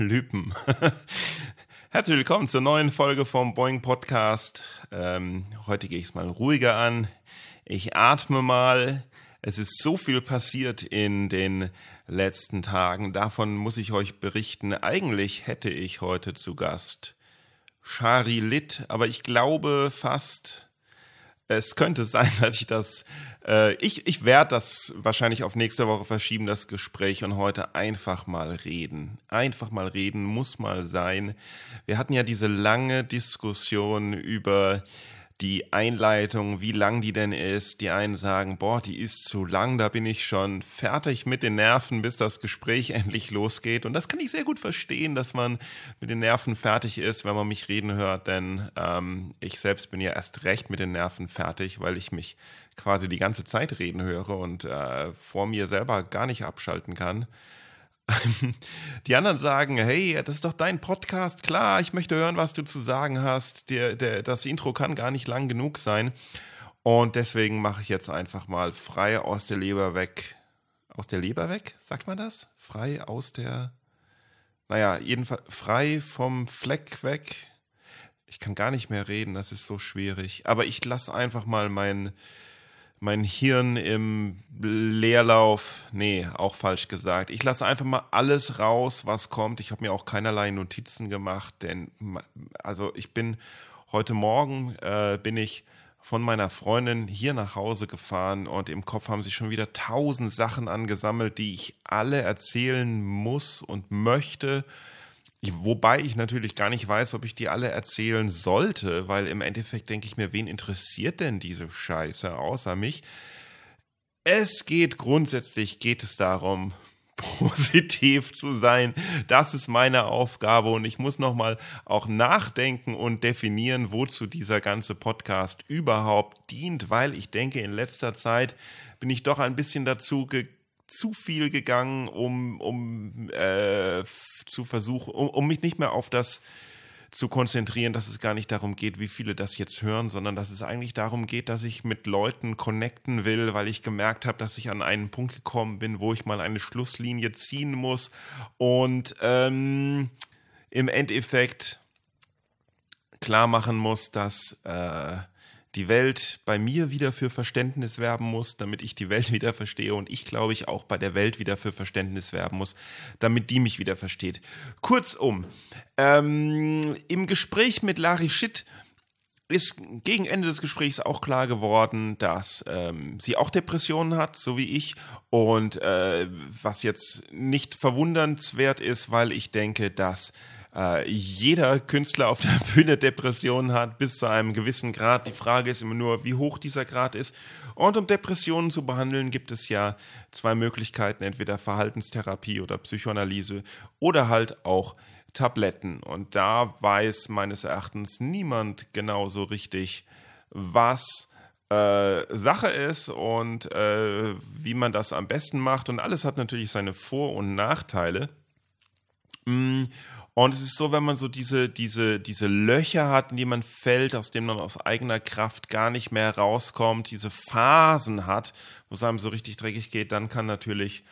Lypen. Herzlich willkommen zur neuen Folge vom Boeing Podcast. Ähm, heute gehe ich es mal ruhiger an. Ich atme mal. Es ist so viel passiert in den letzten Tagen. Davon muss ich euch berichten. Eigentlich hätte ich heute zu Gast Shari Litt, aber ich glaube fast, es könnte sein, dass ich das, äh, ich, ich werde das wahrscheinlich auf nächste Woche verschieben, das Gespräch und heute einfach mal reden. Einfach mal reden, muss mal sein. Wir hatten ja diese lange Diskussion über die Einleitung, wie lang die denn ist. Die einen sagen, boah, die ist zu lang, da bin ich schon fertig mit den Nerven, bis das Gespräch endlich losgeht. Und das kann ich sehr gut verstehen, dass man mit den Nerven fertig ist, wenn man mich reden hört, denn ähm, ich selbst bin ja erst recht mit den Nerven fertig, weil ich mich quasi die ganze Zeit reden höre und äh, vor mir selber gar nicht abschalten kann. Die anderen sagen, hey, das ist doch dein Podcast, klar, ich möchte hören, was du zu sagen hast. Der, der, das Intro kann gar nicht lang genug sein. Und deswegen mache ich jetzt einfach mal frei aus der Leber weg. Aus der Leber weg? Sagt man das? Frei aus der. Naja, jedenfalls frei vom Fleck weg. Ich kann gar nicht mehr reden, das ist so schwierig. Aber ich lasse einfach mal mein mein Hirn im Leerlauf, nee, auch falsch gesagt. Ich lasse einfach mal alles raus, was kommt. Ich habe mir auch keinerlei Notizen gemacht, denn also ich bin heute Morgen äh, bin ich von meiner Freundin hier nach Hause gefahren und im Kopf haben sich schon wieder tausend Sachen angesammelt, die ich alle erzählen muss und möchte. Wobei ich natürlich gar nicht weiß, ob ich die alle erzählen sollte, weil im Endeffekt denke ich mir, wen interessiert denn diese Scheiße außer mich? Es geht grundsätzlich, geht es darum, positiv zu sein. Das ist meine Aufgabe und ich muss nochmal auch nachdenken und definieren, wozu dieser ganze Podcast überhaupt dient, weil ich denke, in letzter Zeit bin ich doch ein bisschen dazu gekommen, zu viel gegangen, um, um äh, zu versuchen, um, um mich nicht mehr auf das zu konzentrieren, dass es gar nicht darum geht, wie viele das jetzt hören, sondern dass es eigentlich darum geht, dass ich mit Leuten connecten will, weil ich gemerkt habe, dass ich an einen Punkt gekommen bin, wo ich mal eine Schlusslinie ziehen muss. Und ähm, im Endeffekt klar machen muss, dass äh, die Welt bei mir wieder für Verständnis werben muss, damit ich die Welt wieder verstehe und ich glaube ich auch bei der Welt wieder für Verständnis werben muss, damit die mich wieder versteht. Kurzum, ähm, im Gespräch mit Larry Schitt ist gegen Ende des Gesprächs auch klar geworden, dass ähm, sie auch Depressionen hat, so wie ich. Und äh, was jetzt nicht verwundernswert ist, weil ich denke, dass äh, jeder Künstler auf der Bühne Depressionen hat, bis zu einem gewissen Grad. Die Frage ist immer nur, wie hoch dieser Grad ist. Und um Depressionen zu behandeln, gibt es ja zwei Möglichkeiten, entweder Verhaltenstherapie oder Psychoanalyse oder halt auch Tabletten. Und da weiß meines Erachtens niemand genau so richtig, was äh, Sache ist und äh, wie man das am besten macht. Und alles hat natürlich seine Vor- und Nachteile. Mm, und es ist so, wenn man so diese, diese, diese Löcher hat, in die man fällt, aus denen man aus eigener Kraft gar nicht mehr rauskommt, diese Phasen hat, wo es einem so richtig dreckig geht, dann kann natürlich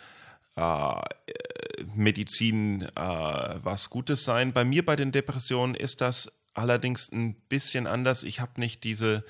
äh, Medizin äh, was Gutes sein. Bei mir bei den Depressionen ist das allerdings ein bisschen anders. Ich habe nicht diese,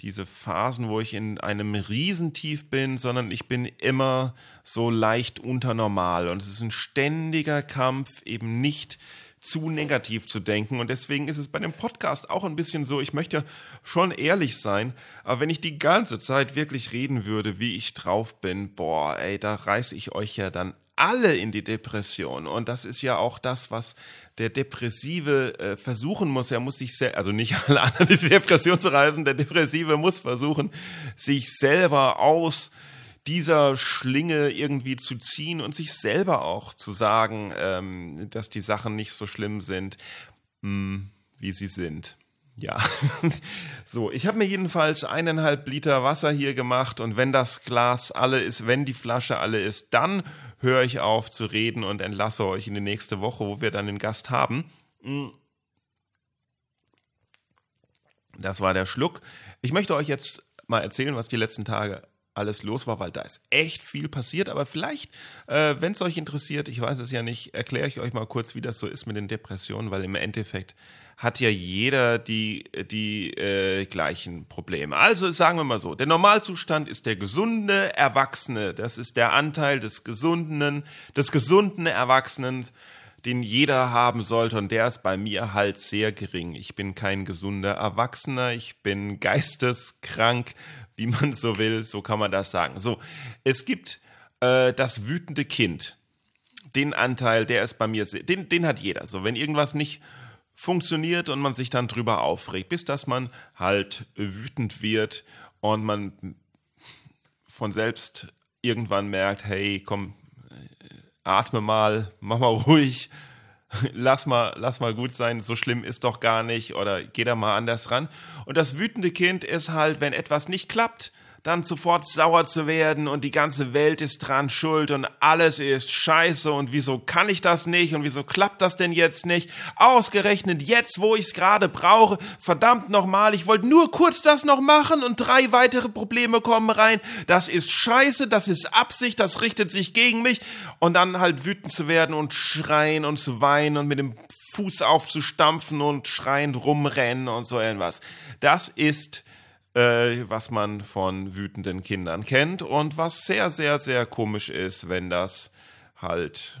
diese Phasen, wo ich in einem Riesentief bin, sondern ich bin immer so leicht unter normal. Und es ist ein ständiger Kampf, eben nicht zu negativ zu denken. Und deswegen ist es bei dem Podcast auch ein bisschen so, ich möchte ja schon ehrlich sein, aber wenn ich die ganze Zeit wirklich reden würde, wie ich drauf bin, boah, ey, da reiße ich euch ja dann alle in die Depression. Und das ist ja auch das, was der Depressive äh, versuchen muss. Er muss sich selbst, also nicht alle anderen in die Depression zu reißen, der Depressive muss versuchen, sich selber aus dieser Schlinge irgendwie zu ziehen und sich selber auch zu sagen, ähm, dass die Sachen nicht so schlimm sind, mh, hm, wie sie sind. Ja, so, ich habe mir jedenfalls eineinhalb Liter Wasser hier gemacht und wenn das Glas alle ist, wenn die Flasche alle ist, dann höre ich auf zu reden und entlasse euch in die nächste Woche, wo wir dann den Gast haben. Hm. Das war der Schluck. Ich möchte euch jetzt mal erzählen, was die letzten Tage alles los war, weil da ist echt viel passiert. Aber vielleicht, äh, wenn es euch interessiert, ich weiß es ja nicht, erkläre ich euch mal kurz, wie das so ist mit den Depressionen, weil im Endeffekt hat ja jeder die, die äh, gleichen Probleme. Also sagen wir mal so, der Normalzustand ist der gesunde Erwachsene. Das ist der Anteil des gesunden, des gesunden Erwachsenen, den jeder haben sollte. Und der ist bei mir halt sehr gering. Ich bin kein gesunder Erwachsener. Ich bin geisteskrank wie man so will, so kann man das sagen. So, es gibt äh, das wütende Kind. Den Anteil, der ist bei mir, den, den hat jeder. So, wenn irgendwas nicht funktioniert und man sich dann drüber aufregt, bis dass man halt wütend wird und man von selbst irgendwann merkt, hey, komm, äh, atme mal, mach mal ruhig, lass mal, lass mal gut sein, so schlimm ist doch gar nicht oder geh da mal anders ran. Und das wütende Kind ist halt, wenn etwas nicht klappt, dann sofort sauer zu werden und die ganze Welt ist dran schuld und alles ist scheiße und wieso kann ich das nicht und wieso klappt das denn jetzt nicht? Ausgerechnet jetzt, wo ich es gerade brauche, verdammt nochmal, ich wollte nur kurz das noch machen und drei weitere Probleme kommen rein. Das ist scheiße, das ist Absicht, das richtet sich gegen mich und dann halt wütend zu werden und schreien und zu weinen und mit dem Fuß aufzustampfen und schreiend rumrennen und so irgendwas. Das ist äh, was man von wütenden Kindern kennt und was sehr, sehr, sehr komisch ist, wenn das halt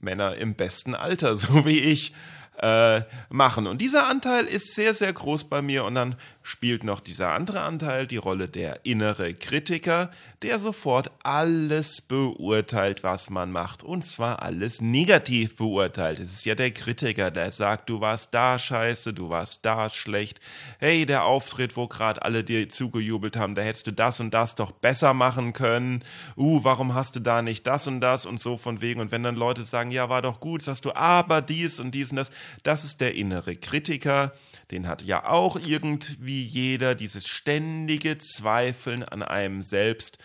Männer im besten Alter, so wie ich, äh, machen. Und dieser Anteil ist sehr, sehr groß bei mir. Und dann spielt noch dieser andere Anteil die Rolle der innere Kritiker, der sofort alles beurteilt, was man macht. Und zwar alles negativ beurteilt. Es ist ja der Kritiker, der sagt, du warst da scheiße, du warst da schlecht. Hey, der Auftritt, wo gerade alle dir zugejubelt haben, da hättest du das und das doch besser machen können. Uh, warum hast du da nicht das und das und so von wegen. Und wenn dann Leute sagen, ja, war doch gut, sagst du, aber dies und dies und das, das ist der innere Kritiker. Den hat ja auch irgendwie jeder, dieses ständige Zweifeln an einem selbst.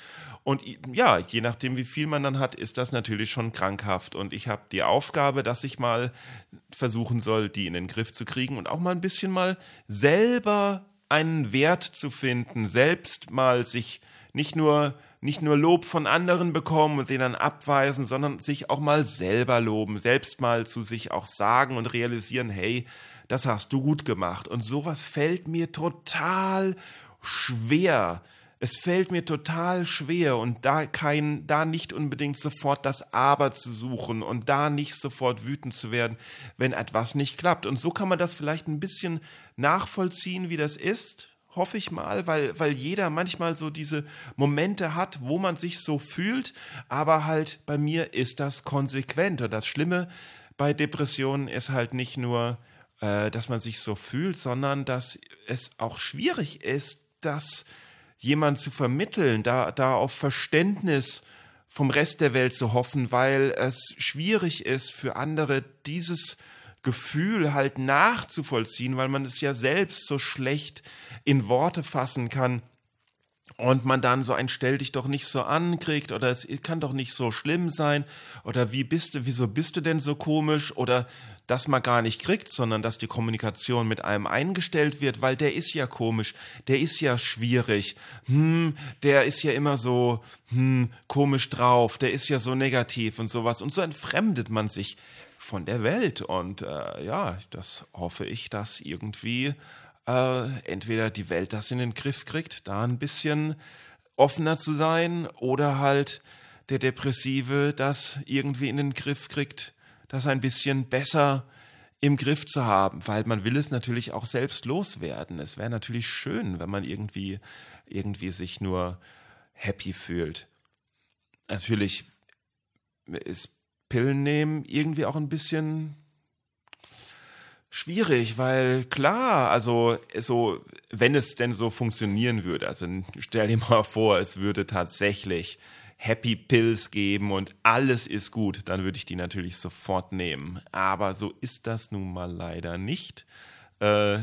Und ja, je nachdem, wie viel man dann hat, ist das natürlich schon krankhaft. Und ich habe die Aufgabe, dass ich mal versuchen soll, die in den Griff zu kriegen und auch mal ein bisschen mal selber einen Wert zu finden, selbst mal sich nicht nur nicht nur Lob von anderen bekommen und den dann abweisen, sondern sich auch mal selber loben, selbst mal zu sich auch sagen und realisieren, hey, das hast du gut gemacht. Und sowas fällt mir total schwer. Es fällt mir total schwer und da kein, da nicht unbedingt sofort das Aber zu suchen und da nicht sofort wütend zu werden, wenn etwas nicht klappt. Und so kann man das vielleicht ein bisschen nachvollziehen, wie das ist, hoffe ich mal, weil, weil jeder manchmal so diese Momente hat, wo man sich so fühlt, aber halt bei mir ist das konsequent. Und das Schlimme bei Depressionen ist halt nicht nur, äh, dass man sich so fühlt, sondern dass es auch schwierig ist, das jemand zu vermitteln, da, da auf Verständnis vom Rest der Welt zu hoffen, weil es schwierig ist für andere dieses Gefühl halt nachzuvollziehen, weil man es ja selbst so schlecht in Worte fassen kann und man dann so ein Stell dich doch nicht so ankriegt oder es kann doch nicht so schlimm sein oder wie bist du, wieso bist du denn so komisch oder dass man gar nicht kriegt, sondern dass die Kommunikation mit einem eingestellt wird, weil der ist ja komisch, der ist ja schwierig, hm, der ist ja immer so hm, komisch drauf, der ist ja so negativ und sowas. Und so entfremdet man sich von der Welt. Und äh, ja, das hoffe ich, dass irgendwie äh, entweder die Welt das in den Griff kriegt, da ein bisschen offener zu sein, oder halt der Depressive das irgendwie in den Griff kriegt, das ein bisschen besser im Griff zu haben, weil man will es natürlich auch selbst loswerden. Es wäre natürlich schön, wenn man irgendwie, irgendwie sich nur happy fühlt. Natürlich ist Pillen nehmen irgendwie auch ein bisschen Schwierig, weil klar, also so, wenn es denn so funktionieren würde, also stell dir mal vor, es würde tatsächlich Happy Pills geben und alles ist gut, dann würde ich die natürlich sofort nehmen. Aber so ist das nun mal leider nicht. Äh,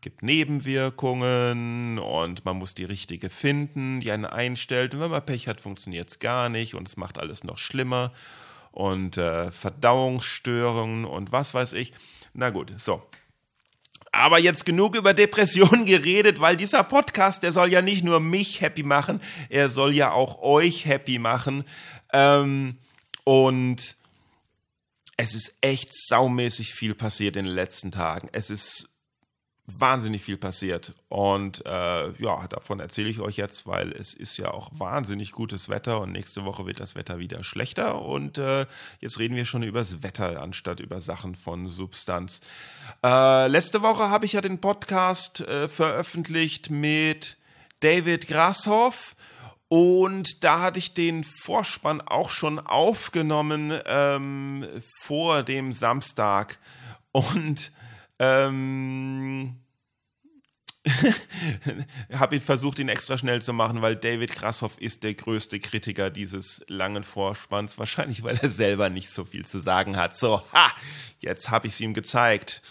gibt Nebenwirkungen und man muss die richtige finden, die einen einstellt. Und wenn man Pech hat, funktioniert es gar nicht und es macht alles noch schlimmer. Und äh, Verdauungsstörungen und was weiß ich. Na gut, so. Aber jetzt genug über Depressionen geredet, weil dieser Podcast, der soll ja nicht nur mich happy machen, er soll ja auch euch happy machen. Ähm, und es ist echt saumäßig viel passiert in den letzten Tagen. Es ist wahnsinnig viel passiert. Und äh, ja, davon erzähle ich euch jetzt, weil es ist ja auch wahnsinnig gutes Wetter und nächste Woche wird das Wetter wieder schlechter. Und äh, jetzt reden wir schon über das Wetter anstatt über Sachen von Substanz. Äh, letzte Woche habe ich ja den Podcast äh, veröffentlicht mit David Grashoff. Und da hatte ich den Vorspann auch schon aufgenommen ähm, vor dem Samstag. Und ähm, habe ich versucht, ihn extra schnell zu machen, weil David Krassoff ist der größte Kritiker dieses langen Vorspanns. Wahrscheinlich, weil er selber nicht so viel zu sagen hat. So, ha, jetzt habe ich es ihm gezeigt.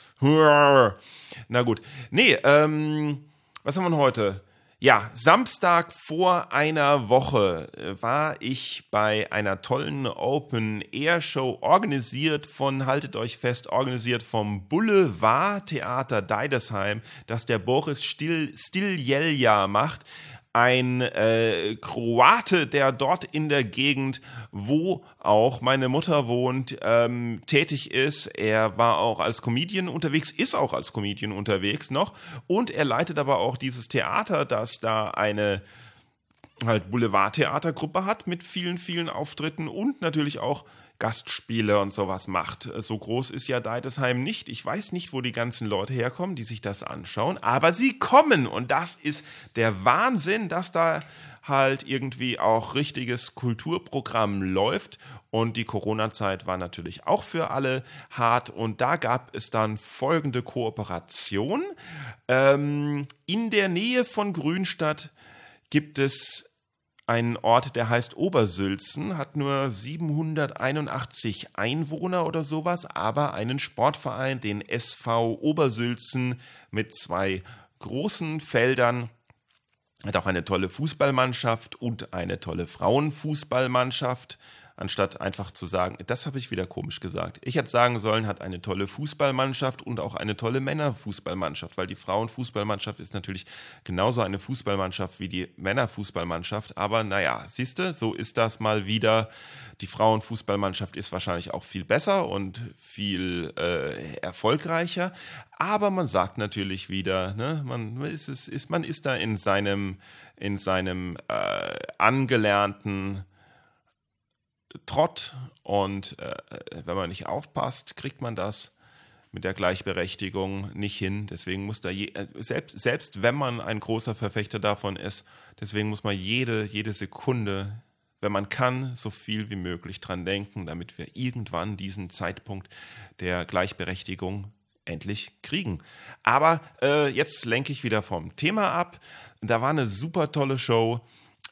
Na gut. Nee, ähm, was haben wir heute? Ja, Samstag vor einer Woche äh, war ich bei einer tollen Open Air Show organisiert von, haltet euch fest, organisiert vom Boulevard Theater Deidesheim, das der Boris Stil, Stiljelja macht ein äh, Kroate, der dort in der Gegend, wo auch meine Mutter wohnt, ähm, tätig ist. Er war auch als Comedian unterwegs, ist auch als Comedian unterwegs noch und er leitet aber auch dieses Theater, das da eine halt Boulevardtheatergruppe hat mit vielen, vielen Auftritten und natürlich auch Gastspiele und sowas macht. So groß ist ja Deidesheim nicht. Ich weiß nicht, wo die ganzen Leute herkommen, die sich das anschauen, aber sie kommen und das ist der Wahnsinn, dass da halt irgendwie auch richtiges Kulturprogramm läuft und die Corona-Zeit war natürlich auch für alle hart und da gab es dann folgende Kooperation. Ähm, in der Nähe von Grünstadt gibt es ein Ort, der heißt Obersülzen, hat nur 781 Einwohner oder sowas, aber einen Sportverein, den SV Obersülzen mit zwei großen Feldern, hat auch eine tolle Fußballmannschaft und eine tolle Frauenfußballmannschaft anstatt einfach zu sagen, das habe ich wieder komisch gesagt. Ich hätte sagen sollen, hat eine tolle Fußballmannschaft und auch eine tolle Männerfußballmannschaft, weil die Frauenfußballmannschaft ist natürlich genauso eine Fußballmannschaft wie die Männerfußballmannschaft. Aber naja, siehst du, so ist das mal wieder. Die Frauenfußballmannschaft ist wahrscheinlich auch viel besser und viel äh, erfolgreicher. Aber man sagt natürlich wieder, ne, man ist, ist, man ist da in seinem, in seinem äh, angelernten Trott und äh, wenn man nicht aufpasst, kriegt man das mit der Gleichberechtigung nicht hin. Deswegen muss da je, äh, selbst, selbst wenn man ein großer Verfechter davon ist, deswegen muss man jede, jede Sekunde, wenn man kann, so viel wie möglich dran denken, damit wir irgendwann diesen Zeitpunkt der Gleichberechtigung endlich kriegen. Aber äh, jetzt lenke ich wieder vom Thema ab. Da war eine super tolle Show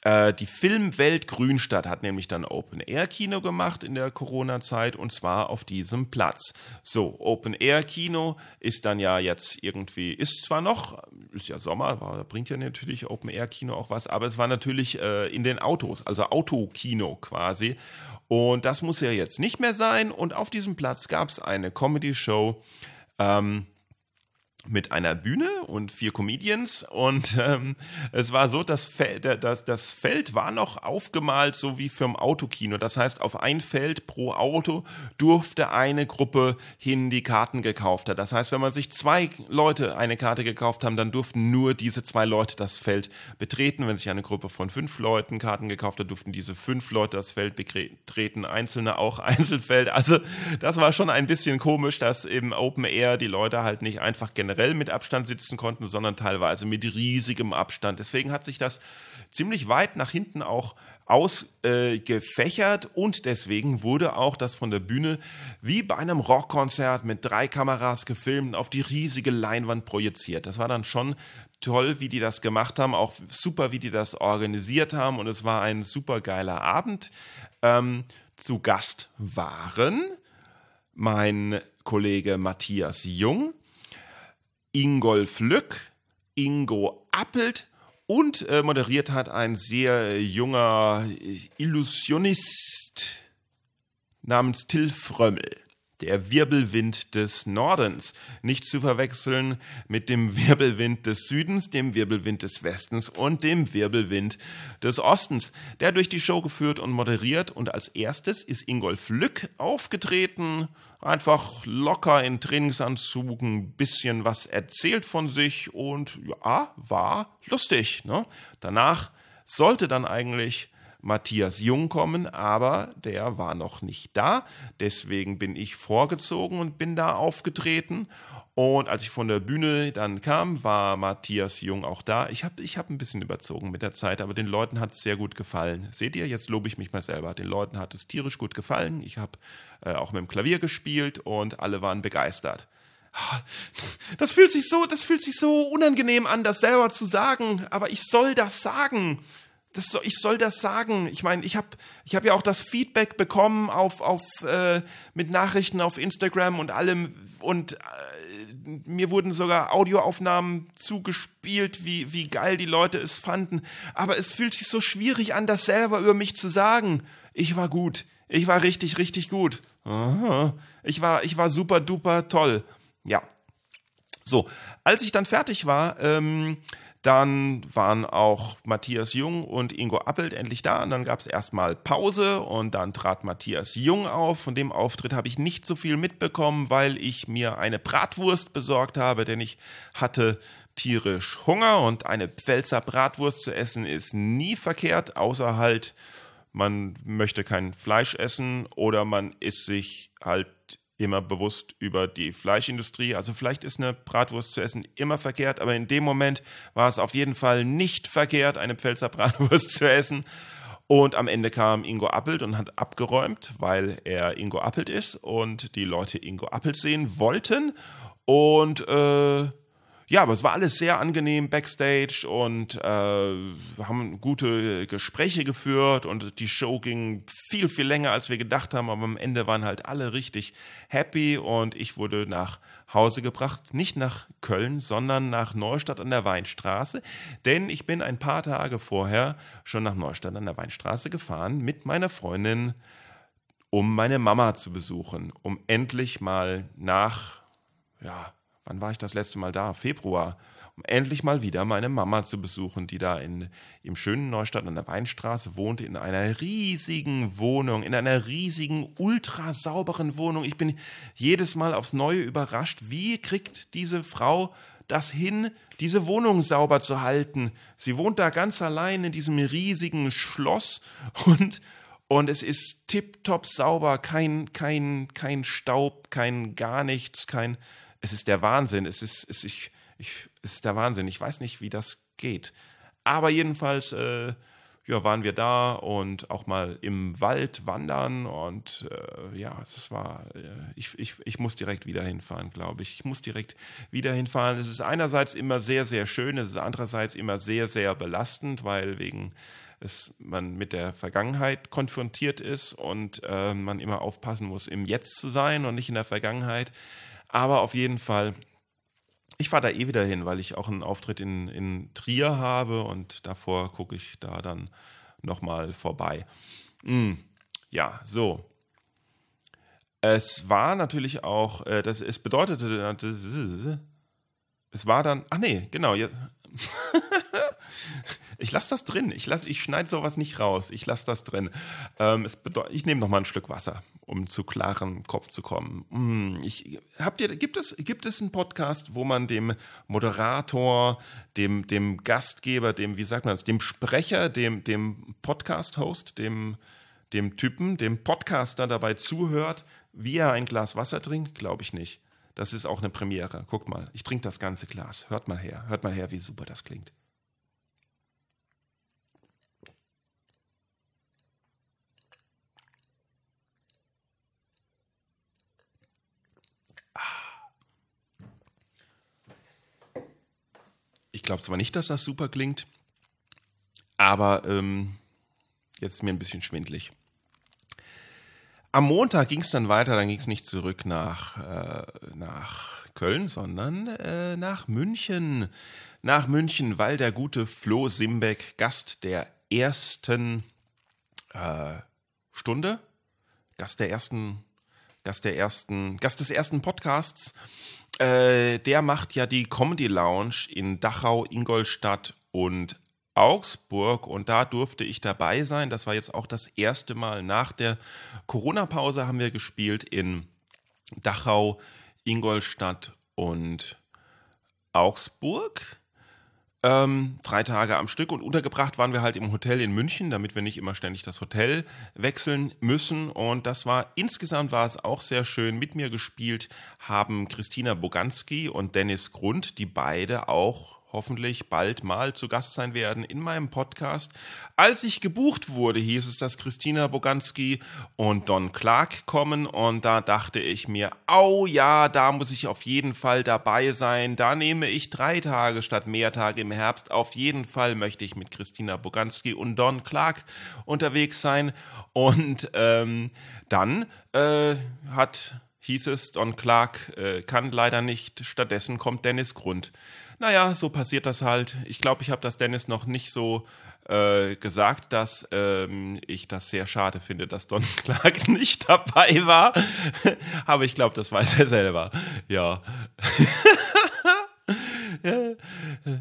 äh, die Filmwelt Grünstadt hat nämlich dann Open-Air-Kino gemacht in der Corona-Zeit und zwar auf diesem Platz. So, Open-Air-Kino ist dann ja jetzt irgendwie, ist zwar noch, ist ja Sommer, war, bringt ja natürlich Open-Air-Kino auch was, aber es war natürlich äh, in den Autos, also Autokino quasi. Und das muss ja jetzt nicht mehr sein. Und auf diesem Platz gab es eine Comedy-Show. Ähm, mit einer Bühne und vier Comedians und ähm, es war so, das, Fel das, das Feld war noch aufgemalt, so wie für ein Autokino. Das heißt, auf ein Feld pro Auto durfte eine Gruppe hin die Karten gekauft hat. Das heißt, wenn man sich zwei Leute eine Karte gekauft haben, dann durften nur diese zwei Leute das Feld betreten. Wenn sich eine Gruppe von fünf Leuten Karten gekauft hat, durften diese fünf Leute das Feld betreten, Einzelne auch Einzelfeld. Also das war schon ein bisschen komisch, dass im Open Air die Leute halt nicht einfach generell generell mit Abstand sitzen konnten, sondern teilweise mit riesigem Abstand. Deswegen hat sich das ziemlich weit nach hinten auch ausgefächert äh, und deswegen wurde auch das von der Bühne wie bei einem Rockkonzert mit drei Kameras gefilmt auf die riesige Leinwand projiziert. Das war dann schon toll, wie die das gemacht haben, auch super, wie die das organisiert haben und es war ein super geiler Abend. Ähm, zu Gast waren mein Kollege Matthias Jung, Ingolf Lück, Ingo Appelt und äh, moderiert hat ein sehr junger Illusionist namens Till Frömmel der Wirbelwind des Nordens, nicht zu verwechseln mit dem Wirbelwind des Südens, dem Wirbelwind des Westens und dem Wirbelwind des Ostens. Der durch die Show geführt und moderiert und als erstes ist Ingolf Lück aufgetreten, einfach locker in Trainingsanzug ein bisschen was erzählt von sich und ja, war lustig. Ne? Danach sollte dann eigentlich Matthias Jung kommen, aber der war noch nicht da. Deswegen bin ich vorgezogen und bin da aufgetreten. Und als ich von der Bühne dann kam, war Matthias Jung auch da. Ich habe ich hab ein bisschen überzogen mit der Zeit, aber den Leuten hat es sehr gut gefallen. Seht ihr, jetzt lobe ich mich mal selber. Den Leuten hat es tierisch gut gefallen. Ich habe äh, auch mit dem Klavier gespielt und alle waren begeistert. Das fühlt sich so, das fühlt sich so unangenehm an, das selber zu sagen, aber ich soll das sagen das ich soll das sagen. Ich meine, ich habe ich hab ja auch das Feedback bekommen auf, auf äh, mit Nachrichten auf Instagram und allem und äh, mir wurden sogar Audioaufnahmen zugespielt, wie, wie geil die Leute es fanden. Aber es fühlt sich so schwierig an, das selber über mich zu sagen. Ich war gut. Ich war richtig, richtig gut. Ich war, ich war super duper toll. Ja. So, als ich dann fertig war, ähm, dann waren auch Matthias Jung und Ingo Appelt endlich da und dann gab es erstmal Pause und dann trat Matthias Jung auf. Von dem Auftritt habe ich nicht so viel mitbekommen, weil ich mir eine Bratwurst besorgt habe, denn ich hatte tierisch Hunger und eine Pfälzer Bratwurst zu essen ist nie verkehrt, außer halt man möchte kein Fleisch essen oder man isst sich halt immer bewusst über die Fleischindustrie. Also vielleicht ist eine Bratwurst zu essen immer verkehrt, aber in dem Moment war es auf jeden Fall nicht verkehrt, eine Pfälzer Bratwurst zu essen. Und am Ende kam Ingo Appelt und hat abgeräumt, weil er Ingo Appelt ist und die Leute Ingo Appelt sehen wollten. Und äh, ja, aber es war alles sehr angenehm backstage und äh, haben gute Gespräche geführt und die Show ging viel, viel länger, als wir gedacht haben, aber am Ende waren halt alle richtig happy und ich wurde nach Hause gebracht, nicht nach Köln, sondern nach Neustadt an der Weinstraße, denn ich bin ein paar Tage vorher schon nach Neustadt an der Weinstraße gefahren mit meiner Freundin, um meine Mama zu besuchen, um endlich mal nach, ja, wann war ich das letzte Mal da? Februar, um endlich mal wieder meine Mama zu besuchen, die da in, im schönen Neustadt an der Weinstraße wohnte, in einer riesigen Wohnung, in einer riesigen, ultra sauberen Wohnung. Ich bin jedes Mal aufs Neue überrascht, wie kriegt diese Frau das hin, diese Wohnung sauber zu halten. Sie wohnt da ganz allein in diesem riesigen Schloss und und es ist tipptopp sauber, kein, kein, kein Staub, kein gar nichts, kein, es ist der Wahnsinn. Es ist, es, ich, ich, es ist der Wahnsinn. Ich weiß nicht, wie das geht. Aber jedenfalls äh, ja, waren wir da und auch mal im Wald wandern und äh, ja, es war, äh, ich, ich, ich muss direkt wieder hinfahren, glaube ich. Ich muss direkt wieder hinfahren. Es ist einerseits immer sehr, sehr schön, es ist andererseits immer sehr, sehr belastend, weil wegen es man mit der Vergangenheit konfrontiert ist und äh, man immer aufpassen muss, im Jetzt zu sein und nicht in der Vergangenheit. Aber auf jeden Fall, ich fahre da eh wieder hin, weil ich auch einen Auftritt in, in Trier habe und davor gucke ich da dann nochmal vorbei. Mm, ja, so. Es war natürlich auch, äh, das, es bedeutete, es war dann, ach nee, genau, jetzt, ich lasse das drin. Ich, ich schneide sowas nicht raus. Ich lasse das drin. Ähm, ich nehme noch mal ein Stück Wasser, um zu klarem Kopf zu kommen. Mm, ich, habt ihr, gibt, es, gibt es einen Podcast, wo man dem Moderator, dem, dem Gastgeber, dem, wie sagt man das, dem Sprecher, dem, dem Podcast-Host, dem, dem Typen, dem Podcaster dabei zuhört, wie er ein Glas Wasser trinkt? Glaube ich nicht. Das ist auch eine Premiere. Guckt mal, ich trinke das ganze Glas. Hört mal her, hört mal her, wie super das klingt. Ich glaube zwar nicht, dass das super klingt, aber ähm, jetzt ist mir ein bisschen schwindlig. Am Montag ging es dann weiter, dann ging es nicht zurück nach, äh, nach Köln, sondern äh, nach München. Nach München, weil der gute Flo Simbeck Gast der ersten äh, Stunde, Gast der ersten, Gast der ersten, Gast des ersten Podcasts, äh, der macht ja die Comedy Lounge in Dachau, Ingolstadt und Augsburg und da durfte ich dabei sein. Das war jetzt auch das erste Mal nach der Corona-Pause haben wir gespielt in Dachau, Ingolstadt und Augsburg. Ähm, drei Tage am Stück und untergebracht waren wir halt im Hotel in München, damit wir nicht immer ständig das Hotel wechseln müssen. Und das war insgesamt war es auch sehr schön. Mit mir gespielt haben Christina Boganski und Dennis Grund, die beide auch hoffentlich bald mal zu Gast sein werden in meinem Podcast. Als ich gebucht wurde, hieß es, dass Christina Boganski und Don Clark kommen und da dachte ich mir, oh ja, da muss ich auf jeden Fall dabei sein. Da nehme ich drei Tage statt mehr Tage im Herbst. Auf jeden Fall möchte ich mit Christina Boganski und Don Clark unterwegs sein. Und ähm, dann äh, hat hieß es, Don Clark äh, kann leider nicht. Stattdessen kommt Dennis Grund. Naja, so passiert das halt. Ich glaube, ich habe das Dennis noch nicht so äh, gesagt, dass ähm, ich das sehr schade finde, dass Don Clark nicht dabei war. Aber ich glaube, das weiß er selber. Ja.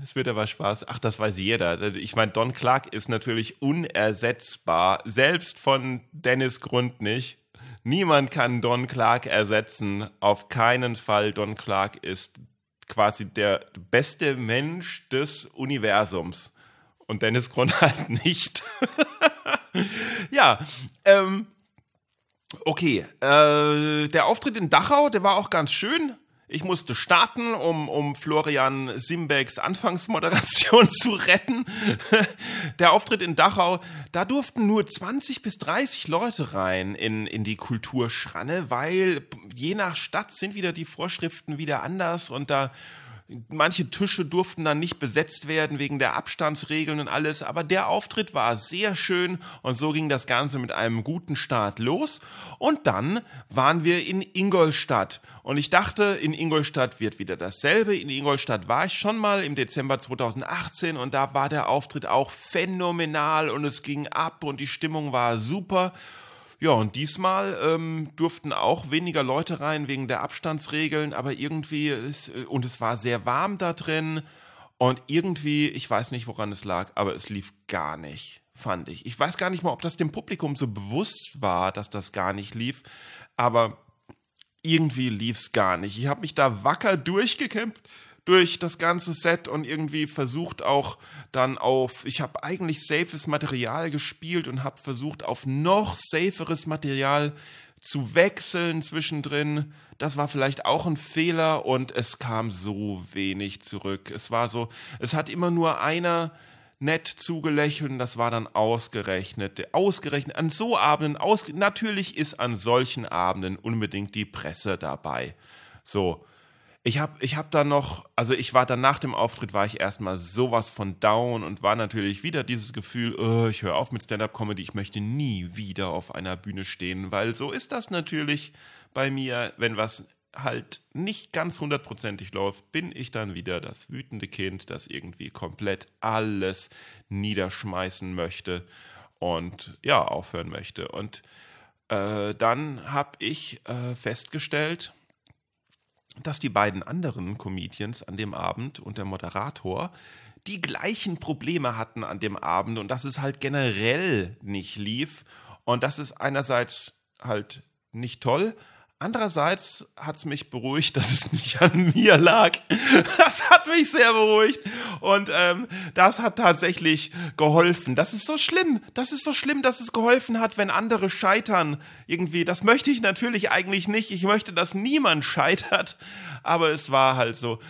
Es wird aber Spaß. Ach, das weiß jeder. Ich meine, Don Clark ist natürlich unersetzbar. Selbst von Dennis Grund nicht. Niemand kann Don Clark ersetzen. Auf keinen Fall. Don Clark ist quasi der beste Mensch des Universums. Und Dennis Grund halt nicht. ja, ähm, okay. Äh, der Auftritt in Dachau, der war auch ganz schön. Ich musste starten, um, um Florian Simbecks Anfangsmoderation zu retten. Der Auftritt in Dachau, da durften nur 20 bis 30 Leute rein in, in die Kulturschranne, weil je nach Stadt sind wieder die Vorschriften wieder anders und da Manche Tische durften dann nicht besetzt werden wegen der Abstandsregeln und alles, aber der Auftritt war sehr schön und so ging das Ganze mit einem guten Start los. Und dann waren wir in Ingolstadt und ich dachte, in Ingolstadt wird wieder dasselbe. In Ingolstadt war ich schon mal im Dezember 2018 und da war der Auftritt auch phänomenal und es ging ab und die Stimmung war super. Ja, und diesmal ähm, durften auch weniger Leute rein wegen der Abstandsregeln, aber irgendwie ist, äh, und es war sehr warm da drin und irgendwie, ich weiß nicht, woran es lag, aber es lief gar nicht, fand ich. Ich weiß gar nicht mal, ob das dem Publikum so bewusst war, dass das gar nicht lief, aber irgendwie lief es gar nicht. Ich habe mich da wacker durchgekämpft durch das ganze Set und irgendwie versucht auch dann auf, ich habe eigentlich safes Material gespielt und habe versucht auf noch saferes Material zu wechseln zwischendrin. Das war vielleicht auch ein Fehler und es kam so wenig zurück. Es war so, es hat immer nur einer nett zugelächelt und das war dann ausgerechnet. Ausgerechnet an so Abenden, aus, natürlich ist an solchen Abenden unbedingt die Presse dabei. So, ich habe ich hab dann noch, also ich war dann nach dem Auftritt, war ich erstmal sowas von down und war natürlich wieder dieses Gefühl, oh, ich höre auf mit Stand-up-Comedy, ich möchte nie wieder auf einer Bühne stehen, weil so ist das natürlich bei mir, wenn was halt nicht ganz hundertprozentig läuft, bin ich dann wieder das wütende Kind, das irgendwie komplett alles niederschmeißen möchte und ja, aufhören möchte. Und äh, dann habe ich äh, festgestellt, dass die beiden anderen Comedians an dem Abend und der Moderator die gleichen Probleme hatten an dem Abend und dass es halt generell nicht lief. Und das ist einerseits halt nicht toll, Andererseits hat es mich beruhigt, dass es nicht an mir lag. Das hat mich sehr beruhigt. Und ähm, das hat tatsächlich geholfen. Das ist so schlimm. Das ist so schlimm, dass es geholfen hat, wenn andere scheitern. Irgendwie, das möchte ich natürlich eigentlich nicht. Ich möchte, dass niemand scheitert. Aber es war halt so.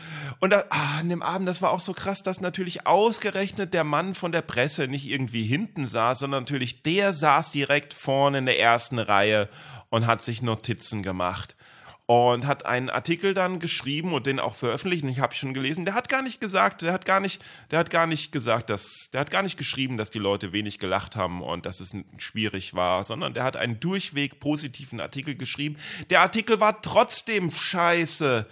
Und da, ah, an dem Abend, das war auch so krass, dass natürlich ausgerechnet der Mann von der Presse nicht irgendwie hinten saß, sondern natürlich der saß direkt vorne in der ersten Reihe und hat sich Notizen gemacht. und hat einen Artikel dann geschrieben und den auch veröffentlicht und ich habe schon gelesen, der hat gar nicht gesagt, der hat gar nicht, der hat gar nicht gesagt, dass der hat gar nicht geschrieben, dass die Leute wenig gelacht haben und dass es schwierig war, sondern der hat einen durchweg positiven Artikel geschrieben. Der Artikel war trotzdem scheiße,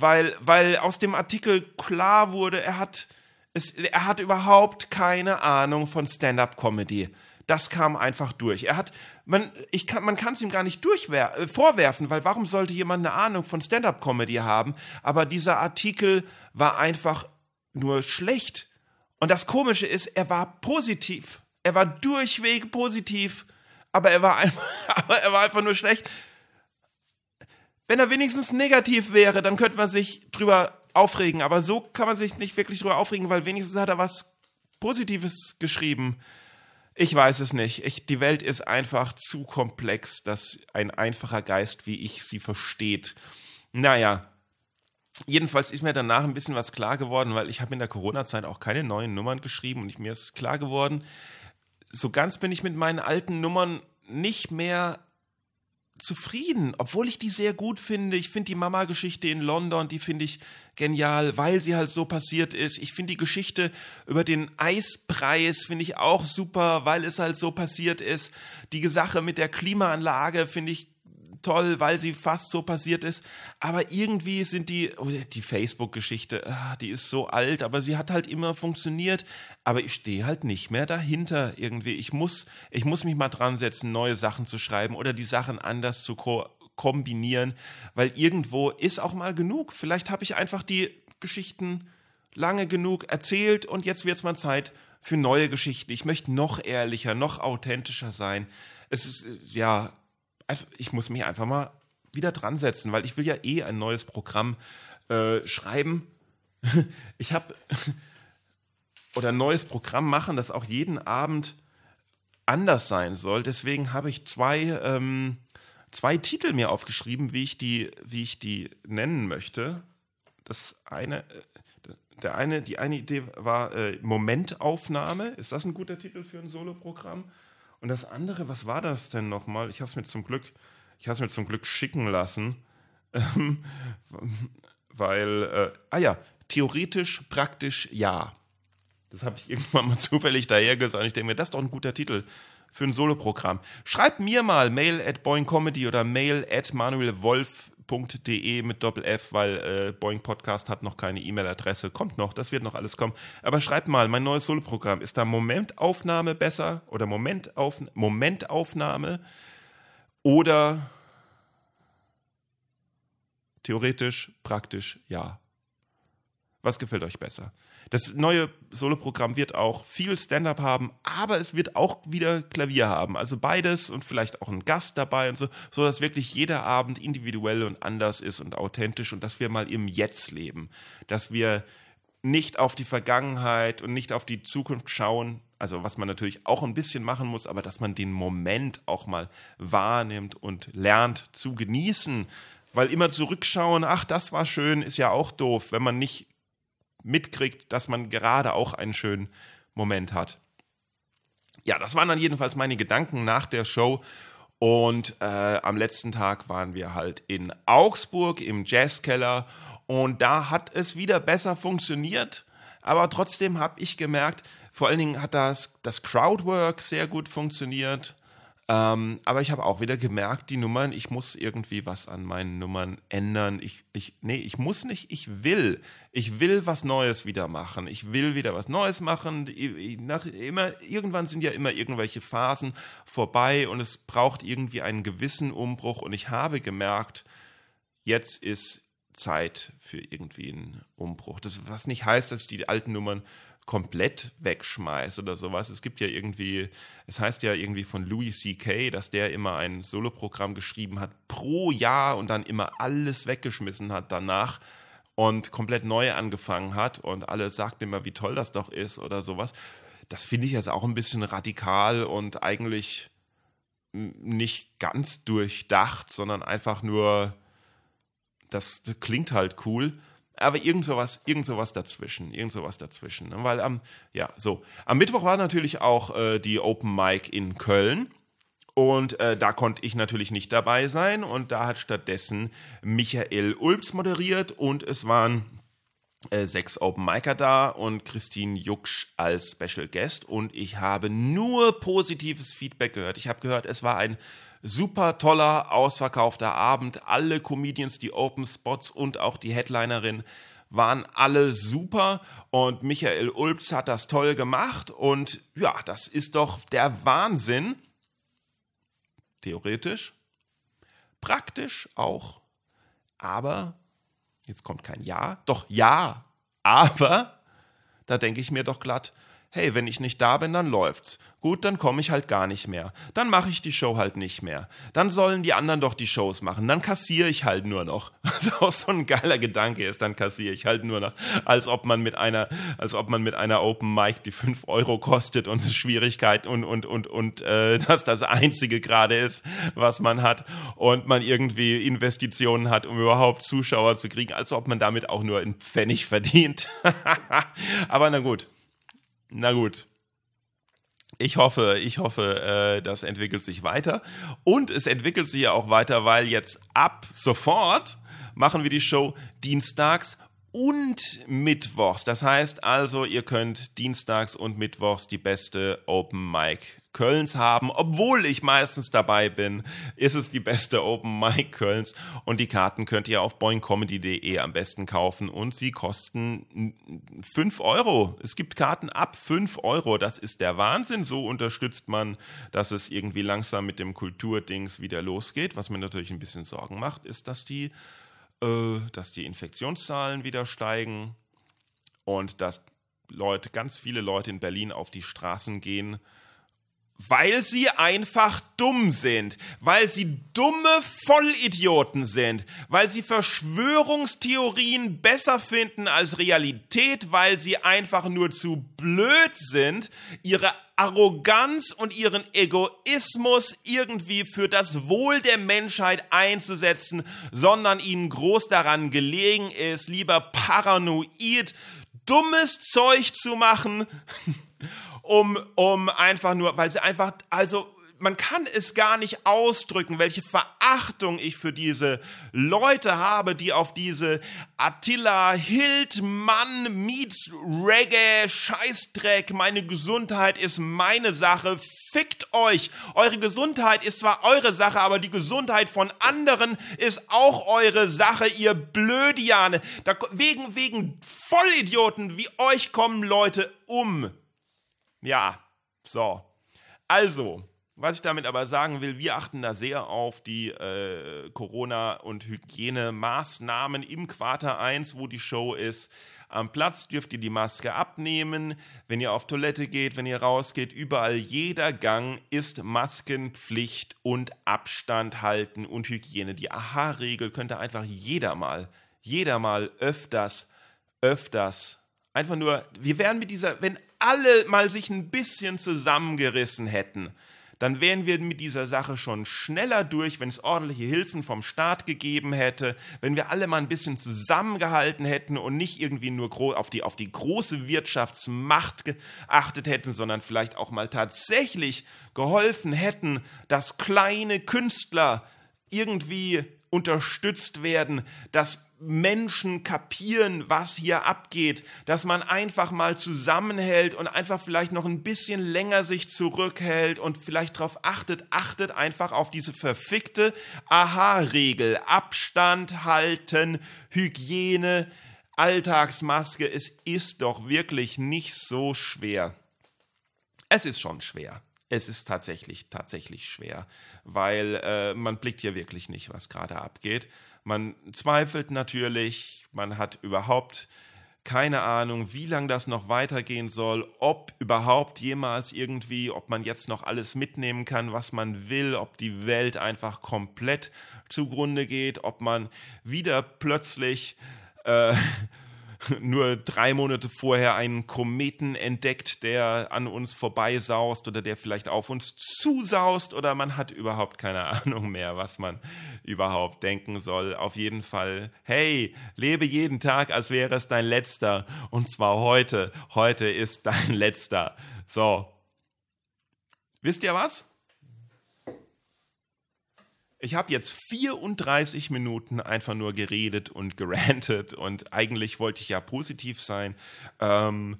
weil weil aus dem Artikel klar wurde, er hat es, er hat überhaupt keine Ahnung von Stand-up Comedy das kam einfach durch. Er hat, man, ich kann, man kann es ihm gar nicht durchwer äh, vorwerfen, weil warum sollte jemand eine Ahnung von Stand-up-Comedy haben? Aber dieser Artikel war einfach nur schlecht. Und das Komische ist, er war positiv. Er war durchweg positiv, aber er war einfach, aber er war einfach nur schlecht. Wenn er wenigstens negativ wäre, dann könnte man sich drüber aufregen. Aber so kann man sich nicht wirklich drüber aufregen, weil wenigstens hat er was Positives geschrieben. Ich weiß es nicht. Ich, die Welt ist einfach zu komplex, dass ein einfacher Geist wie ich sie versteht. Naja, jedenfalls ist mir danach ein bisschen was klar geworden, weil ich habe in der Corona-Zeit auch keine neuen Nummern geschrieben und ich, mir ist klar geworden, so ganz bin ich mit meinen alten Nummern nicht mehr zufrieden, obwohl ich die sehr gut finde. Ich finde die Mama-Geschichte in London, die finde ich genial, weil sie halt so passiert ist. Ich finde die Geschichte über den Eispreis finde ich auch super, weil es halt so passiert ist. Die Sache mit der Klimaanlage finde ich toll, weil sie fast so passiert ist. Aber irgendwie sind die, oh, die Facebook-Geschichte, ah, die ist so alt, aber sie hat halt immer funktioniert. Aber ich stehe halt nicht mehr dahinter irgendwie. Ich muss, ich muss mich mal dran setzen, neue Sachen zu schreiben oder die Sachen anders zu ko kombinieren, weil irgendwo ist auch mal genug. Vielleicht habe ich einfach die Geschichten lange genug erzählt und jetzt wird es mal Zeit für neue Geschichten. Ich möchte noch ehrlicher, noch authentischer sein. Es ist, ja, ich muss mich einfach mal wieder dran setzen, weil ich will ja eh ein neues Programm äh, schreiben. ich habe oder ein neues Programm machen, das auch jeden Abend anders sein soll. Deswegen habe ich zwei, ähm, zwei Titel mir aufgeschrieben, wie ich die, wie ich die nennen möchte. Das eine, äh, der eine, die eine Idee war äh, Momentaufnahme. Ist das ein guter Titel für ein Soloprogramm? Und das andere, was war das denn nochmal? Ich habe es mir zum Glück, ich habe mir zum Glück schicken lassen, ähm, weil, äh, ah ja, theoretisch, praktisch ja. Das habe ich irgendwann mal zufällig dahergesagt. Ich denke mir, das ist doch ein guter Titel für ein Soloprogramm. Schreibt mir mal mail at boingcomedy oder mail at manuelwolf boing.de mit Doppel-F, weil äh, Boing Podcast hat noch keine E-Mail-Adresse. Kommt noch, das wird noch alles kommen. Aber schreibt mal, mein neues Solo-Programm, ist da Momentaufnahme besser oder Momentauf Momentaufnahme oder theoretisch, praktisch, ja. Was gefällt euch besser? Das neue Soloprogramm wird auch viel Stand-up haben, aber es wird auch wieder Klavier haben. Also beides und vielleicht auch ein Gast dabei und so, so dass wirklich jeder Abend individuell und anders ist und authentisch und dass wir mal im Jetzt leben. Dass wir nicht auf die Vergangenheit und nicht auf die Zukunft schauen, also was man natürlich auch ein bisschen machen muss, aber dass man den Moment auch mal wahrnimmt und lernt zu genießen. Weil immer zurückschauen, ach, das war schön, ist ja auch doof, wenn man nicht mitkriegt, dass man gerade auch einen schönen Moment hat. Ja, das waren dann jedenfalls meine Gedanken nach der Show. Und äh, am letzten Tag waren wir halt in Augsburg im Jazzkeller und da hat es wieder besser funktioniert. Aber trotzdem habe ich gemerkt, vor allen Dingen hat das, das Crowdwork sehr gut funktioniert. Ähm, aber ich habe auch wieder gemerkt, die Nummern, ich muss irgendwie was an meinen Nummern ändern. Ich, ich, nee, ich muss nicht, ich will. Ich will was Neues wieder machen. Ich will wieder was Neues machen. Nach, immer, irgendwann sind ja immer irgendwelche Phasen vorbei und es braucht irgendwie einen gewissen Umbruch. Und ich habe gemerkt, jetzt ist Zeit für irgendwie einen Umbruch. Das, was nicht heißt, dass ich die alten Nummern komplett wegschmeißt oder sowas. Es gibt ja irgendwie, es heißt ja irgendwie von Louis C.K., dass der immer ein Soloprogramm geschrieben hat pro Jahr und dann immer alles weggeschmissen hat danach und komplett neu angefangen hat und alle sagten immer, wie toll das doch ist oder sowas. Das finde ich jetzt auch ein bisschen radikal und eigentlich nicht ganz durchdacht, sondern einfach nur, das klingt halt cool aber irgend sowas, irgend sowas dazwischen, irgend sowas dazwischen. Ne? Weil am, ja, so. Am Mittwoch war natürlich auch äh, die Open Mic in Köln. Und äh, da konnte ich natürlich nicht dabei sein. Und da hat stattdessen Michael Ulbs moderiert. Und es waren äh, sechs Open Micer da und Christine Jucksch als Special Guest. Und ich habe nur positives Feedback gehört. Ich habe gehört, es war ein super toller, ausverkaufter Abend. Alle Comedians, die Open Spots und auch die Headlinerin waren alle super. Und Michael Ulbs hat das toll gemacht. Und ja, das ist doch der Wahnsinn. Theoretisch, praktisch auch, aber, jetzt kommt kein Ja, doch ja, aber, da denke ich mir doch glatt, hey, wenn ich nicht da bin, dann läuft's. Gut, dann komme ich halt gar nicht mehr. Dann mache ich die Show halt nicht mehr. Dann sollen die anderen doch die Shows machen. Dann kassiere ich halt nur noch. Was auch so ein geiler Gedanke ist, dann kassiere ich halt nur noch. Als ob man mit einer, als ob man mit einer Open Mic, die 5 Euro kostet und Schwierigkeit und, und, und, und äh, das das einzige gerade ist, was man hat. Und man irgendwie Investitionen hat, um überhaupt Zuschauer zu kriegen, als ob man damit auch nur einen Pfennig verdient. Aber na gut. Na gut. Ich hoffe, ich hoffe, äh, das entwickelt sich weiter. Und es entwickelt sich ja auch weiter, weil jetzt ab sofort machen wir die Show dienstags und mittwochs. Das heißt also, ihr könnt dienstags und mittwochs die beste Open Mic Kölns haben. Obwohl ich meistens dabei bin, ist es die beste Open Mic Kölns. Und die Karten könnt ihr auf boingcomedy.de am besten kaufen. Und sie kosten 5 Euro. Es gibt Karten ab 5 Euro. Das ist der Wahnsinn. So unterstützt man, dass es irgendwie langsam mit dem Kulturdings wieder losgeht. Was mir natürlich ein bisschen Sorgen macht, ist, dass die, äh, dass die Infektionszahlen wieder steigen und dass Leute, ganz viele Leute in Berlin auf die Straßen gehen weil sie einfach dumm sind, weil sie dumme Vollidioten sind, weil sie Verschwörungstheorien besser finden als Realität, weil sie einfach nur zu blöd sind, ihre Arroganz und ihren Egoismus irgendwie für das Wohl der Menschheit einzusetzen, sondern ihnen groß daran gelegen ist, lieber paranoid dummes Zeug zu machen um, um einfach nur, weil sie einfach, also man kann es gar nicht ausdrücken, welche Verachtung ich für diese Leute habe, die auf diese Attila Hildmann meets Reggae Scheißdreck, meine Gesundheit ist meine Sache, fickt euch. Eure Gesundheit ist zwar eure Sache, aber die Gesundheit von anderen ist auch eure Sache, ihr Blödiane. Da, wegen, wegen Vollidioten wie euch kommen Leute um. Ja, so. Also, was ich damit aber sagen will, wir achten da sehr auf die äh, Corona- und Hygienemaßnahmen im Quarter 1, wo die Show ist. Am Platz dürft ihr die Maske abnehmen. Wenn ihr auf Toilette geht, wenn ihr rausgeht, überall jeder Gang ist Maskenpflicht und Abstand halten und Hygiene. Die Aha-Regel könnte einfach jeder mal, jeder mal öfters, öfters Einfach nur, wir wären mit dieser, wenn alle mal sich ein bisschen zusammengerissen hätten, dann wären wir mit dieser Sache schon schneller durch, wenn es ordentliche Hilfen vom Staat gegeben hätte, wenn wir alle mal ein bisschen zusammengehalten hätten und nicht irgendwie nur auf die, auf die große Wirtschaftsmacht geachtet hätten, sondern vielleicht auch mal tatsächlich geholfen hätten, dass kleine Künstler irgendwie unterstützt werden, dass Menschen kapieren, was hier abgeht, dass man einfach mal zusammenhält und einfach vielleicht noch ein bisschen länger sich zurückhält und vielleicht darauf achtet, achtet einfach auf diese verfickte Aha-Regel. Abstand halten, Hygiene, Alltagsmaske. Es ist doch wirklich nicht so schwer. Es ist schon schwer. Es ist tatsächlich, tatsächlich schwer, weil äh, man blickt hier wirklich nicht, was gerade abgeht. Man zweifelt natürlich, man hat überhaupt keine Ahnung, wie lange das noch weitergehen soll, ob überhaupt jemals irgendwie, ob man jetzt noch alles mitnehmen kann, was man will, ob die Welt einfach komplett zugrunde geht, ob man wieder plötzlich äh, nur drei Monate vorher einen Kometen entdeckt, der an uns vorbeisaust oder der vielleicht auf uns zusaust oder man hat überhaupt keine Ahnung mehr, was man überhaupt denken soll. Auf jeden Fall, hey, lebe jeden Tag, als wäre es dein letzter und zwar heute. Heute ist dein letzter. So. Wisst ihr was? Ich habe jetzt 34 Minuten einfach nur geredet und gerantet und eigentlich wollte ich ja positiv sein. Ähm,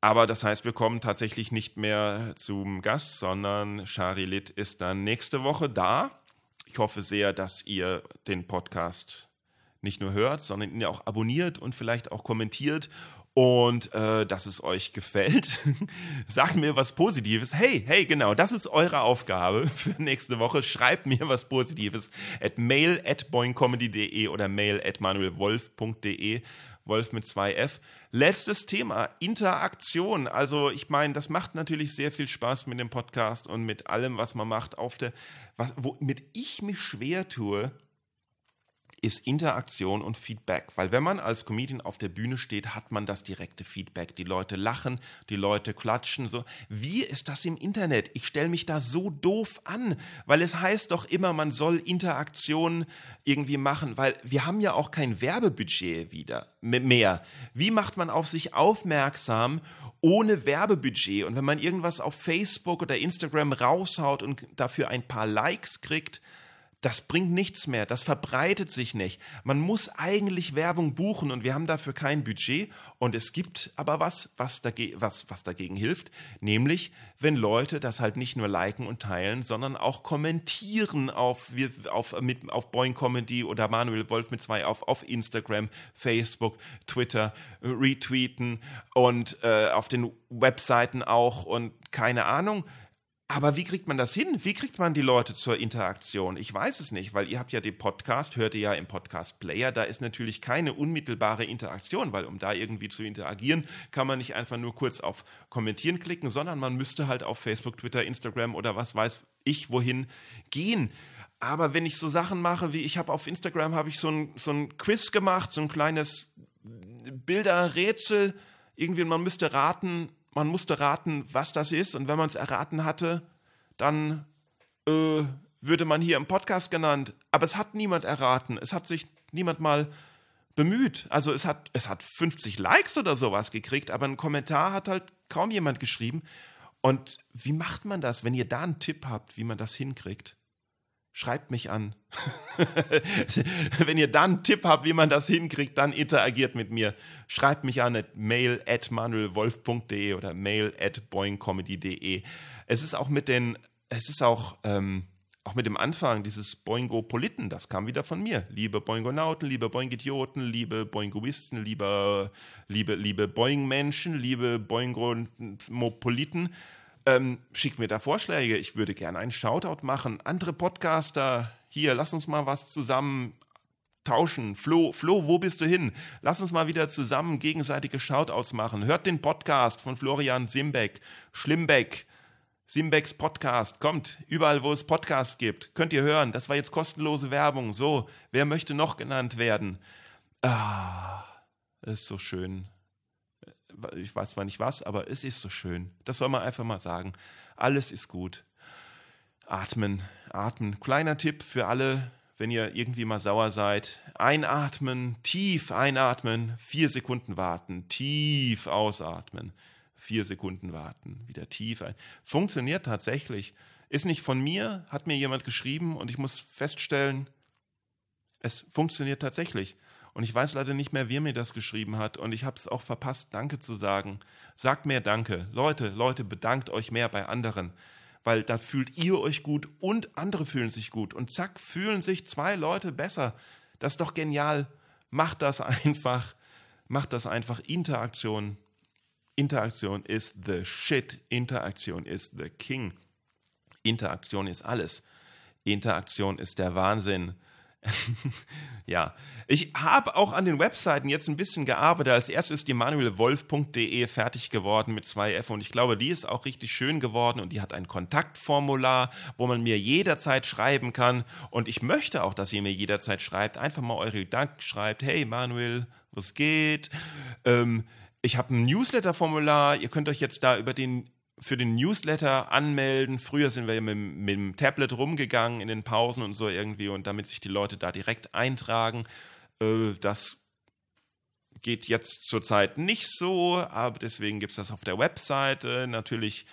aber das heißt, wir kommen tatsächlich nicht mehr zum Gast, sondern Sharilit ist dann nächste Woche da. Ich hoffe sehr, dass ihr den Podcast nicht nur hört, sondern ihn auch abonniert und vielleicht auch kommentiert und äh, dass es euch gefällt. Sagt mir was Positives. Hey, hey, genau, das ist eure Aufgabe für nächste Woche. Schreibt mir was Positives at mail at boingcomedy.de oder mail at manuelwolf.de. Wolf mit zwei F. Letztes Thema, Interaktion. Also ich meine, das macht natürlich sehr viel Spaß mit dem Podcast und mit allem, was man macht. Auf der, was, womit ich mich schwer tue, ist Interaktion und Feedback. Weil wenn man als Comedian auf der Bühne steht, hat man das direkte Feedback. Die Leute lachen, die Leute klatschen. So. Wie ist das im Internet? Ich stelle mich da so doof an, weil es heißt doch immer, man soll Interaktion irgendwie machen, weil wir haben ja auch kein Werbebudget wieder mehr. Wie macht man auf sich aufmerksam ohne Werbebudget? Und wenn man irgendwas auf Facebook oder Instagram raushaut und dafür ein paar Likes kriegt, das bringt nichts mehr, das verbreitet sich nicht. Man muss eigentlich Werbung buchen und wir haben dafür kein Budget. Und es gibt aber was, was, dage was, was dagegen hilft, nämlich wenn Leute das halt nicht nur liken und teilen, sondern auch kommentieren auf, auf, mit, auf Boing Comedy oder Manuel Wolf mit zwei auf, auf Instagram, Facebook, Twitter, retweeten und äh, auf den Webseiten auch und keine Ahnung aber wie kriegt man das hin? Wie kriegt man die Leute zur Interaktion? Ich weiß es nicht, weil ihr habt ja den Podcast, hört ihr ja im Podcast Player, da ist natürlich keine unmittelbare Interaktion, weil um da irgendwie zu interagieren, kann man nicht einfach nur kurz auf Kommentieren klicken, sondern man müsste halt auf Facebook, Twitter, Instagram oder was weiß ich wohin gehen. Aber wenn ich so Sachen mache, wie ich habe auf Instagram habe ich so ein, so ein Quiz gemacht, so ein kleines Bilderrätsel, irgendwie man müsste raten, man musste raten, was das ist. Und wenn man es erraten hatte, dann äh, würde man hier im Podcast genannt. Aber es hat niemand erraten. Es hat sich niemand mal bemüht. Also es hat, es hat 50 Likes oder sowas gekriegt, aber einen Kommentar hat halt kaum jemand geschrieben. Und wie macht man das, wenn ihr da einen Tipp habt, wie man das hinkriegt? Schreibt mich an. Wenn ihr dann einen Tipp habt, wie man das hinkriegt, dann interagiert mit mir. Schreibt mich an at mail at manuelwolf.de oder mail at boingcomedy.de. Es ist auch mit den, es ist auch, ähm, auch mit dem Anfang dieses Boingo-Politen, das kam wieder von mir. Liebe Boingonauten, liebe Boing-Idioten, liebe Boingoisten, liebe, liebe, liebe Boing-Menschen, liebe Boingo-Mopoliten ähm, schickt mir da Vorschläge. Ich würde gerne einen Shoutout machen. Andere Podcaster, hier, lass uns mal was zusammen tauschen. Flo, Flo, wo bist du hin? Lass uns mal wieder zusammen gegenseitige Shoutouts machen. Hört den Podcast von Florian Simbeck, Schlimbeck. Simbecks Podcast kommt überall, wo es Podcasts gibt. Könnt ihr hören. Das war jetzt kostenlose Werbung. So, wer möchte noch genannt werden? Ah, ist so schön ich weiß zwar nicht was, aber es ist so schön. Das soll man einfach mal sagen. Alles ist gut. Atmen, atmen. Kleiner Tipp für alle, wenn ihr irgendwie mal sauer seid. Einatmen, tief einatmen, vier Sekunden warten, tief ausatmen, vier Sekunden warten, wieder tief ein. Funktioniert tatsächlich. Ist nicht von mir, hat mir jemand geschrieben und ich muss feststellen, es funktioniert tatsächlich. Und ich weiß leider nicht mehr, wer mir das geschrieben hat. Und ich habe es auch verpasst, Danke zu sagen. Sagt mehr Danke. Leute, Leute, bedankt euch mehr bei anderen. Weil da fühlt ihr euch gut und andere fühlen sich gut. Und zack, fühlen sich zwei Leute besser. Das ist doch genial. Macht das einfach. Macht das einfach. Interaktion. Interaktion ist the shit. Interaktion ist the king. Interaktion ist alles. Interaktion ist der Wahnsinn. ja, ich habe auch an den Webseiten jetzt ein bisschen gearbeitet. Als erstes ist die manuelwolf.de fertig geworden mit zwei F und ich glaube, die ist auch richtig schön geworden und die hat ein Kontaktformular, wo man mir jederzeit schreiben kann und ich möchte auch, dass ihr mir jederzeit schreibt. Einfach mal eure Gedanken schreibt. Hey Manuel, was geht? Ähm, ich habe ein Newsletter-Formular. Ihr könnt euch jetzt da über den für den Newsletter anmelden. Früher sind wir mit, mit dem Tablet rumgegangen in den Pausen und so irgendwie und damit sich die Leute da direkt eintragen. Äh, das geht jetzt zurzeit nicht so, aber deswegen gibt es das auf der Webseite. Natürlich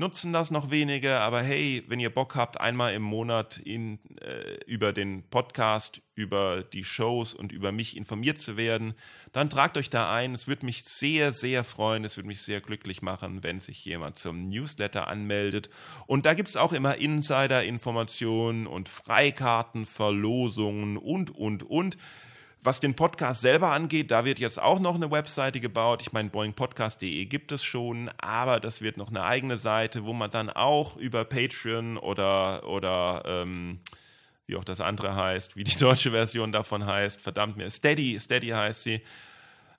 nutzen das noch wenige, aber hey, wenn ihr Bock habt, einmal im Monat in, äh, über den Podcast, über die Shows und über mich informiert zu werden, dann tragt euch da ein. Es würde mich sehr, sehr freuen, es würde mich sehr glücklich machen, wenn sich jemand zum Newsletter anmeldet. Und da gibt es auch immer Insider-Informationen und Freikarten, Verlosungen und, und, und. Was den Podcast selber angeht, da wird jetzt auch noch eine Webseite gebaut. Ich meine, boingpodcast.de gibt es schon, aber das wird noch eine eigene Seite, wo man dann auch über Patreon oder, oder ähm, wie auch das andere heißt, wie die deutsche Version davon heißt, verdammt mir, Steady, Steady heißt sie,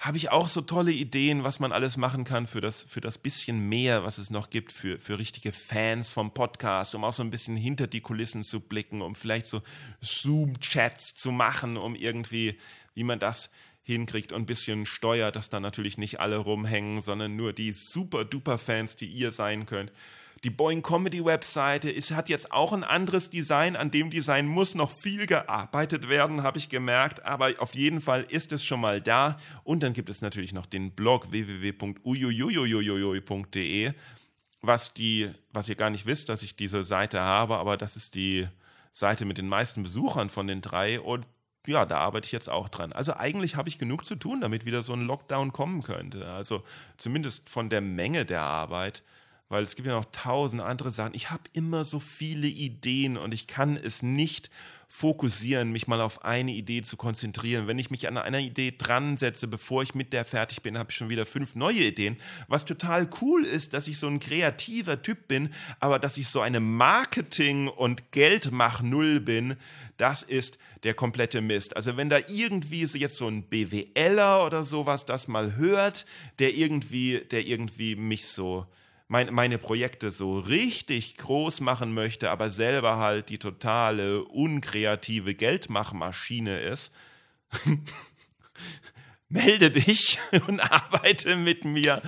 habe ich auch so tolle Ideen, was man alles machen kann für das, für das bisschen mehr, was es noch gibt, für, für richtige Fans vom Podcast, um auch so ein bisschen hinter die Kulissen zu blicken, um vielleicht so Zoom-Chats zu machen, um irgendwie, wie man das hinkriegt und ein bisschen steuert, dass da natürlich nicht alle rumhängen, sondern nur die super-duper-Fans, die ihr sein könnt. Die Boeing Comedy Webseite ist, hat jetzt auch ein anderes Design. An dem Design muss noch viel gearbeitet werden, habe ich gemerkt. Aber auf jeden Fall ist es schon mal da. Und dann gibt es natürlich noch den Blog www.uyuyuyuyuyuy.de, was die, was ihr gar nicht wisst, dass ich diese Seite habe, aber das ist die Seite mit den meisten Besuchern von den drei und ja, da arbeite ich jetzt auch dran. Also eigentlich habe ich genug zu tun, damit wieder so ein Lockdown kommen könnte. Also zumindest von der Menge der Arbeit weil es gibt ja noch tausend andere Sachen. Ich habe immer so viele Ideen und ich kann es nicht fokussieren, mich mal auf eine Idee zu konzentrieren. Wenn ich mich an einer Idee dran setze, bevor ich mit der fertig bin, habe ich schon wieder fünf neue Ideen. Was total cool ist, dass ich so ein kreativer Typ bin, aber dass ich so eine Marketing- und Geldmach-Null bin, das ist der komplette Mist. Also wenn da irgendwie jetzt so ein BWLer oder sowas das mal hört, der irgendwie, der irgendwie mich so mein, meine Projekte so richtig groß machen möchte, aber selber halt die totale unkreative Geldmachmaschine ist, melde dich und arbeite mit mir.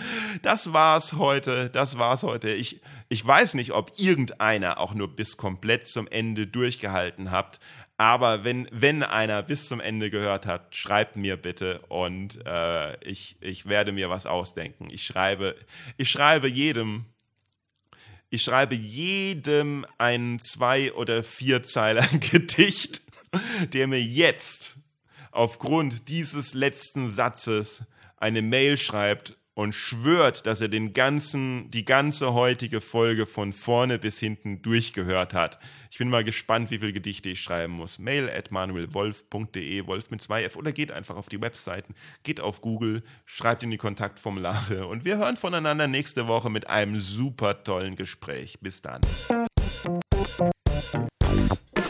Das war's heute. Das war's heute. Ich, ich weiß nicht, ob irgendeiner auch nur bis komplett zum Ende durchgehalten habt, aber wenn, wenn einer bis zum Ende gehört hat, schreibt mir bitte und äh, ich, ich werde mir was ausdenken. Ich schreibe, ich schreibe jedem, ich schreibe jedem ein Zwei- oder Vierzeiler Gedicht, der mir jetzt aufgrund dieses letzten Satzes eine Mail schreibt und schwört, dass er den ganzen, die ganze heutige Folge von vorne bis hinten durchgehört hat. Ich bin mal gespannt, wie viele Gedichte ich schreiben muss. Mail at manuelwolf.de, Wolf mit zwei f oder geht einfach auf die Webseiten, geht auf Google, schreibt in die Kontaktformulare und wir hören voneinander nächste Woche mit einem super tollen Gespräch. Bis dann.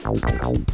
Musik.